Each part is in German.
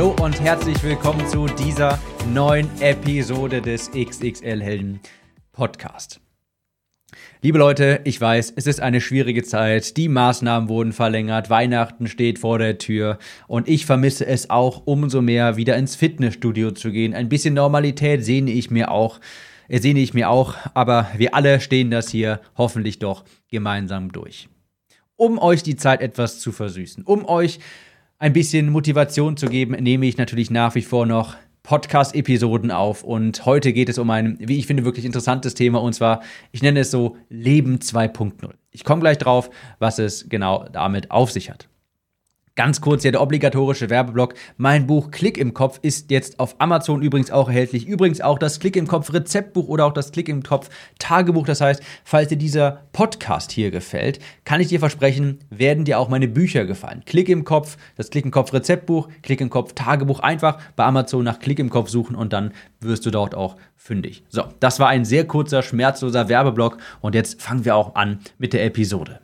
Hallo und herzlich willkommen zu dieser neuen Episode des XXL Helden Podcast. Liebe Leute, ich weiß, es ist eine schwierige Zeit, die Maßnahmen wurden verlängert, Weihnachten steht vor der Tür und ich vermisse es auch umso mehr, wieder ins Fitnessstudio zu gehen. Ein bisschen Normalität sehne ich mir auch, äh, sehne ich mir auch, aber wir alle stehen das hier hoffentlich doch gemeinsam durch. Um euch die Zeit etwas zu versüßen, um euch ein bisschen Motivation zu geben, nehme ich natürlich nach wie vor noch Podcast-Episoden auf. Und heute geht es um ein, wie ich finde, wirklich interessantes Thema. Und zwar, ich nenne es so Leben 2.0. Ich komme gleich drauf, was es genau damit auf sich hat. Ganz kurz hier der obligatorische Werbeblock. Mein Buch Klick im Kopf ist jetzt auf Amazon übrigens auch erhältlich. Übrigens auch das Klick im Kopf Rezeptbuch oder auch das Klick im Kopf Tagebuch. Das heißt, falls dir dieser Podcast hier gefällt, kann ich dir versprechen, werden dir auch meine Bücher gefallen. Klick im Kopf, das Klick im Kopf Rezeptbuch, Klick im Kopf Tagebuch. Einfach bei Amazon nach Klick im Kopf suchen und dann wirst du dort auch fündig. So, das war ein sehr kurzer, schmerzloser Werbeblock und jetzt fangen wir auch an mit der Episode.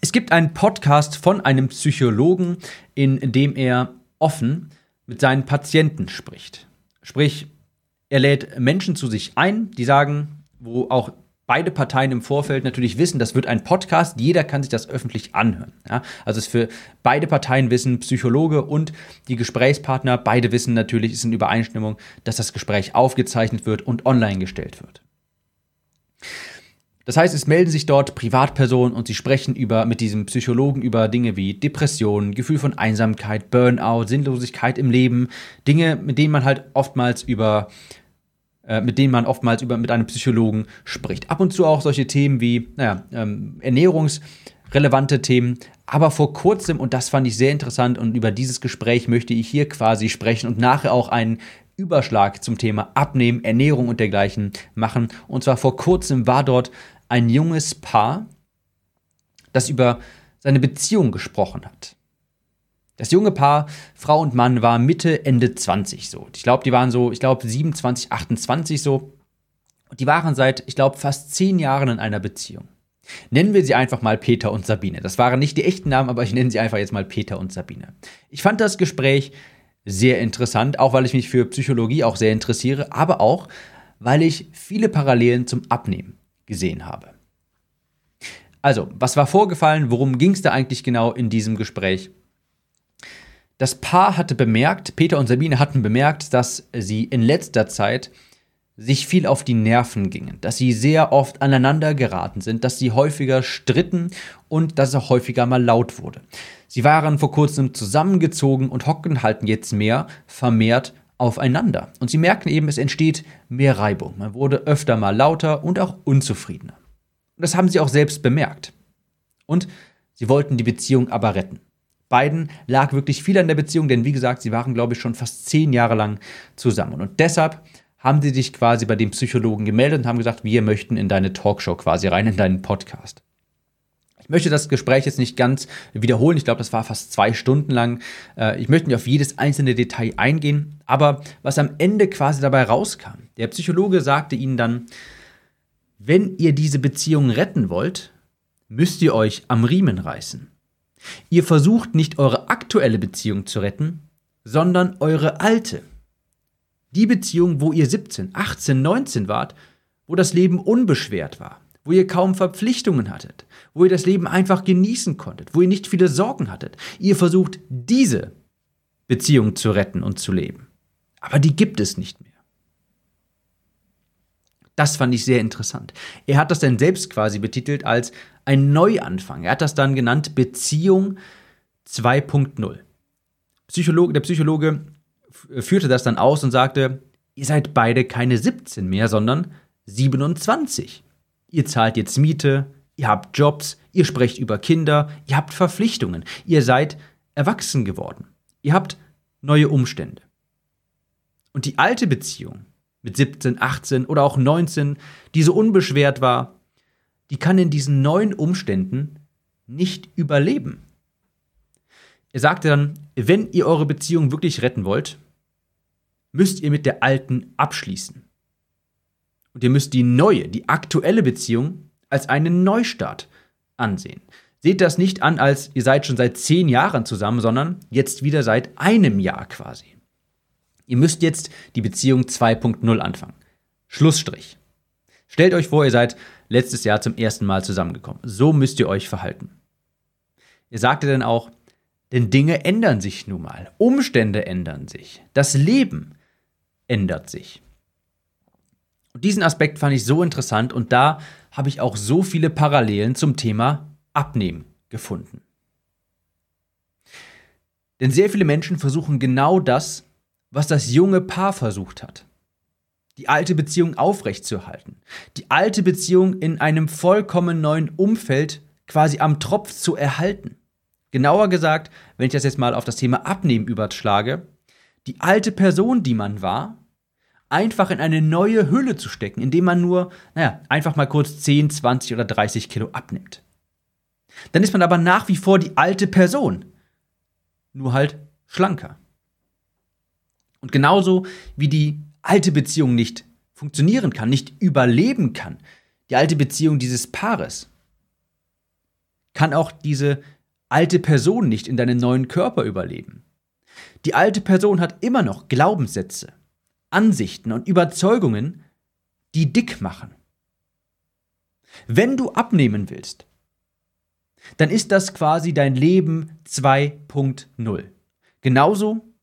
Es gibt einen Podcast von einem Psychologen, in dem er offen mit seinen Patienten spricht. Sprich, er lädt Menschen zu sich ein, die sagen, wo auch beide Parteien im Vorfeld natürlich wissen, das wird ein Podcast, jeder kann sich das öffentlich anhören. Ja? Also es für beide Parteien wissen, Psychologe und die Gesprächspartner, beide wissen natürlich, ist in Übereinstimmung, dass das Gespräch aufgezeichnet wird und online gestellt wird. Das heißt, es melden sich dort Privatpersonen und sie sprechen über, mit diesem Psychologen über Dinge wie Depressionen, Gefühl von Einsamkeit, Burnout, Sinnlosigkeit im Leben, Dinge, mit denen man halt oftmals über, äh, mit denen man oftmals über, mit einem Psychologen spricht. Ab und zu auch solche Themen wie, naja, ähm, ernährungsrelevante Themen. Aber vor kurzem, und das fand ich sehr interessant, und über dieses Gespräch möchte ich hier quasi sprechen und nachher auch einen Überschlag zum Thema Abnehmen, Ernährung und dergleichen machen. Und zwar vor kurzem war dort ein junges Paar, das über seine Beziehung gesprochen hat. Das junge Paar, Frau und Mann, war Mitte, Ende 20 so. Ich glaube, die waren so, ich glaube, 27, 28 so. Und die waren seit, ich glaube, fast zehn Jahren in einer Beziehung. Nennen wir sie einfach mal Peter und Sabine. Das waren nicht die echten Namen, aber ich nenne sie einfach jetzt mal Peter und Sabine. Ich fand das Gespräch sehr interessant, auch weil ich mich für Psychologie auch sehr interessiere, aber auch, weil ich viele Parallelen zum Abnehmen gesehen habe. Also, was war vorgefallen? Worum ging es da eigentlich genau in diesem Gespräch? Das Paar hatte bemerkt, Peter und Sabine hatten bemerkt, dass sie in letzter Zeit sich viel auf die Nerven gingen, dass sie sehr oft aneinander geraten sind, dass sie häufiger stritten und dass es auch häufiger mal laut wurde. Sie waren vor kurzem zusammengezogen und hocken halten jetzt mehr vermehrt aufeinander. Und sie merken eben, es entsteht mehr Reibung. Man wurde öfter mal lauter und auch unzufriedener. Und das haben sie auch selbst bemerkt. Und sie wollten die Beziehung aber retten. Beiden lag wirklich viel an der Beziehung, denn wie gesagt, sie waren, glaube ich, schon fast zehn Jahre lang zusammen. Und deshalb haben sie sich quasi bei dem Psychologen gemeldet und haben gesagt, wir möchten in deine Talkshow quasi rein, in deinen Podcast. Ich möchte das Gespräch jetzt nicht ganz wiederholen. Ich glaube, das war fast zwei Stunden lang. Äh, ich möchte nicht auf jedes einzelne Detail eingehen. Aber was am Ende quasi dabei rauskam, der Psychologe sagte ihnen dann, wenn ihr diese Beziehung retten wollt, müsst ihr euch am Riemen reißen. Ihr versucht nicht eure aktuelle Beziehung zu retten, sondern eure alte. Die Beziehung, wo ihr 17, 18, 19 wart, wo das Leben unbeschwert war, wo ihr kaum Verpflichtungen hattet, wo ihr das Leben einfach genießen konntet, wo ihr nicht viele Sorgen hattet. Ihr versucht, diese Beziehung zu retten und zu leben. Aber die gibt es nicht mehr. Das fand ich sehr interessant. Er hat das dann selbst quasi betitelt als ein Neuanfang. Er hat das dann genannt Beziehung 2.0. Psychologe, der Psychologe führte das dann aus und sagte, ihr seid beide keine 17 mehr, sondern 27. Ihr zahlt jetzt Miete, ihr habt Jobs, ihr sprecht über Kinder, ihr habt Verpflichtungen, ihr seid erwachsen geworden. Ihr habt neue Umstände. Und die alte Beziehung mit 17, 18 oder auch 19, die so unbeschwert war, die kann in diesen neuen Umständen nicht überleben. Er sagte dann, wenn ihr eure Beziehung wirklich retten wollt, müsst ihr mit der alten abschließen. Und ihr müsst die neue, die aktuelle Beziehung als einen Neustart ansehen. Seht das nicht an, als ihr seid schon seit zehn Jahren zusammen, sondern jetzt wieder seit einem Jahr quasi. Ihr müsst jetzt die Beziehung 2.0 anfangen. Schlussstrich. Stellt euch vor, ihr seid letztes Jahr zum ersten Mal zusammengekommen. So müsst ihr euch verhalten. Er sagte dann auch, denn Dinge ändern sich nun mal, Umstände ändern sich, das Leben ändert sich. Und diesen Aspekt fand ich so interessant und da habe ich auch so viele Parallelen zum Thema Abnehmen gefunden. Denn sehr viele Menschen versuchen genau das, was das junge Paar versucht hat. Die alte Beziehung aufrechtzuerhalten. Die alte Beziehung in einem vollkommen neuen Umfeld quasi am Tropf zu erhalten. Genauer gesagt, wenn ich das jetzt mal auf das Thema Abnehmen überschlage, die alte Person, die man war, einfach in eine neue Hülle zu stecken, indem man nur, naja, einfach mal kurz 10, 20 oder 30 Kilo abnimmt. Dann ist man aber nach wie vor die alte Person, nur halt schlanker. Und genauso wie die alte Beziehung nicht funktionieren kann, nicht überleben kann, die alte Beziehung dieses Paares, kann auch diese alte Person nicht in deinen neuen Körper überleben. Die alte Person hat immer noch Glaubenssätze, Ansichten und Überzeugungen, die dick machen. Wenn du abnehmen willst, dann ist das quasi dein Leben 2.0. Genauso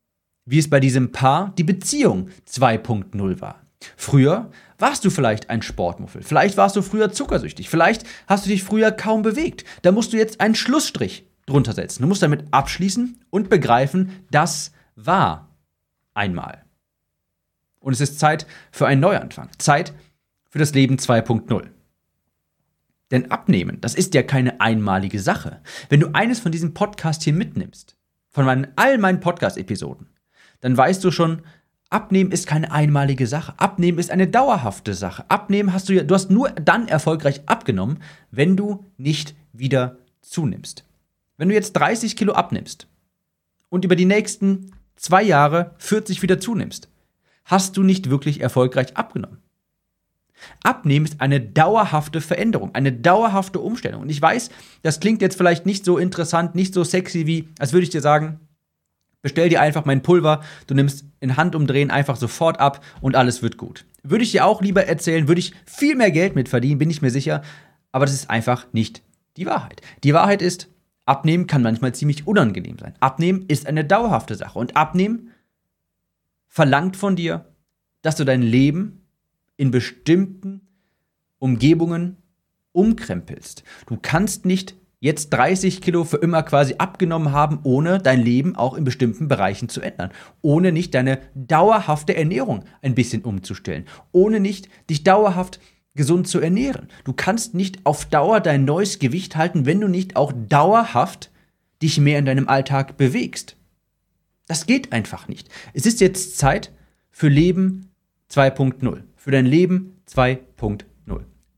wie es bei diesem Paar die Beziehung 2.0 war. Früher warst du vielleicht ein Sportmuffel, vielleicht warst du früher zuckersüchtig, vielleicht hast du dich früher kaum bewegt. Da musst du jetzt einen Schlussstrich drunter setzen. Du musst damit abschließen und begreifen, das war einmal. Und es ist Zeit für einen Neuanfang. Zeit für das Leben 2.0. Denn abnehmen, das ist ja keine einmalige Sache. Wenn du eines von diesem Podcast hier mitnimmst, von meinen, all meinen Podcast-Episoden, dann weißt du schon, Abnehmen ist keine einmalige Sache. Abnehmen ist eine dauerhafte Sache. Abnehmen hast du ja, du hast nur dann erfolgreich abgenommen, wenn du nicht wieder zunimmst. Wenn du jetzt 30 Kilo abnimmst und über die nächsten zwei Jahre 40 wieder zunimmst, hast du nicht wirklich erfolgreich abgenommen. Abnehmen ist eine dauerhafte Veränderung, eine dauerhafte Umstellung. Und ich weiß, das klingt jetzt vielleicht nicht so interessant, nicht so sexy wie, als würde ich dir sagen, bestell dir einfach mein Pulver, du nimmst in Handumdrehen einfach sofort ab und alles wird gut. Würde ich dir auch lieber erzählen, würde ich viel mehr Geld mit verdienen, bin ich mir sicher, aber das ist einfach nicht die Wahrheit. Die Wahrheit ist, Abnehmen kann manchmal ziemlich unangenehm sein. Abnehmen ist eine dauerhafte Sache und Abnehmen verlangt von dir, dass du dein Leben in bestimmten Umgebungen umkrempelst. Du kannst nicht jetzt 30 Kilo für immer quasi abgenommen haben, ohne dein Leben auch in bestimmten Bereichen zu ändern. Ohne nicht deine dauerhafte Ernährung ein bisschen umzustellen. Ohne nicht dich dauerhaft gesund zu ernähren. Du kannst nicht auf Dauer dein neues Gewicht halten, wenn du nicht auch dauerhaft dich mehr in deinem Alltag bewegst. Das geht einfach nicht. Es ist jetzt Zeit für Leben 2.0. Für dein Leben 2.0.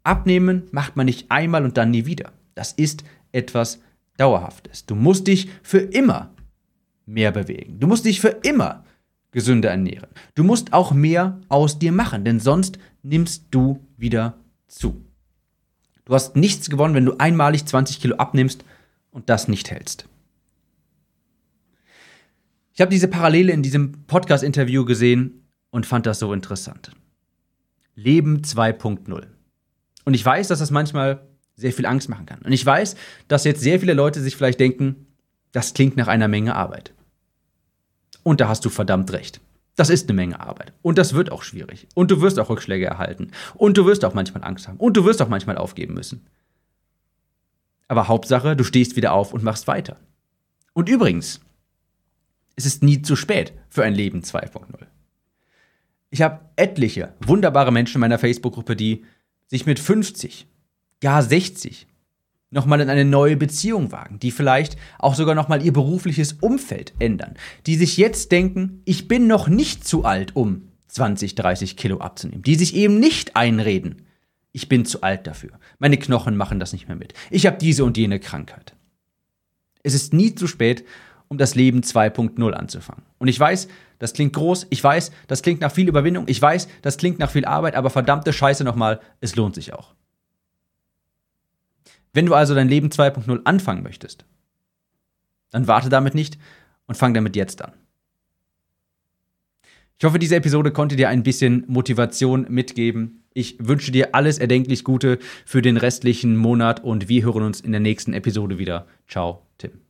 Abnehmen macht man nicht einmal und dann nie wieder. Das ist etwas Dauerhaftes. Du musst dich für immer mehr bewegen. Du musst dich für immer gesünder ernähren. Du musst auch mehr aus dir machen, denn sonst nimmst du wieder zu. Du hast nichts gewonnen, wenn du einmalig 20 Kilo abnimmst und das nicht hältst. Ich habe diese Parallele in diesem Podcast-Interview gesehen und fand das so interessant. Leben 2.0. Und ich weiß, dass das manchmal sehr viel Angst machen kann. Und ich weiß, dass jetzt sehr viele Leute sich vielleicht denken, das klingt nach einer Menge Arbeit. Und da hast du verdammt recht. Das ist eine Menge Arbeit. Und das wird auch schwierig. Und du wirst auch Rückschläge erhalten. Und du wirst auch manchmal Angst haben. Und du wirst auch manchmal aufgeben müssen. Aber Hauptsache, du stehst wieder auf und machst weiter. Und übrigens, es ist nie zu spät für ein Leben 2.0. Ich habe etliche wunderbare Menschen in meiner Facebook-Gruppe, die sich mit 50, gar 60 nochmal in eine neue Beziehung wagen, die vielleicht auch sogar nochmal ihr berufliches Umfeld ändern, die sich jetzt denken, ich bin noch nicht zu alt, um 20, 30 Kilo abzunehmen, die sich eben nicht einreden, ich bin zu alt dafür, meine Knochen machen das nicht mehr mit, ich habe diese und jene Krankheit. Es ist nie zu spät, um das Leben 2.0 anzufangen. Und ich weiß, das klingt groß, ich weiß, das klingt nach viel Überwindung, ich weiß, das klingt nach viel Arbeit, aber verdammte Scheiße nochmal, es lohnt sich auch. Wenn du also dein Leben 2.0 anfangen möchtest, dann warte damit nicht und fang damit jetzt an. Ich hoffe, diese Episode konnte dir ein bisschen Motivation mitgeben. Ich wünsche dir alles erdenklich Gute für den restlichen Monat und wir hören uns in der nächsten Episode wieder. Ciao, Tim.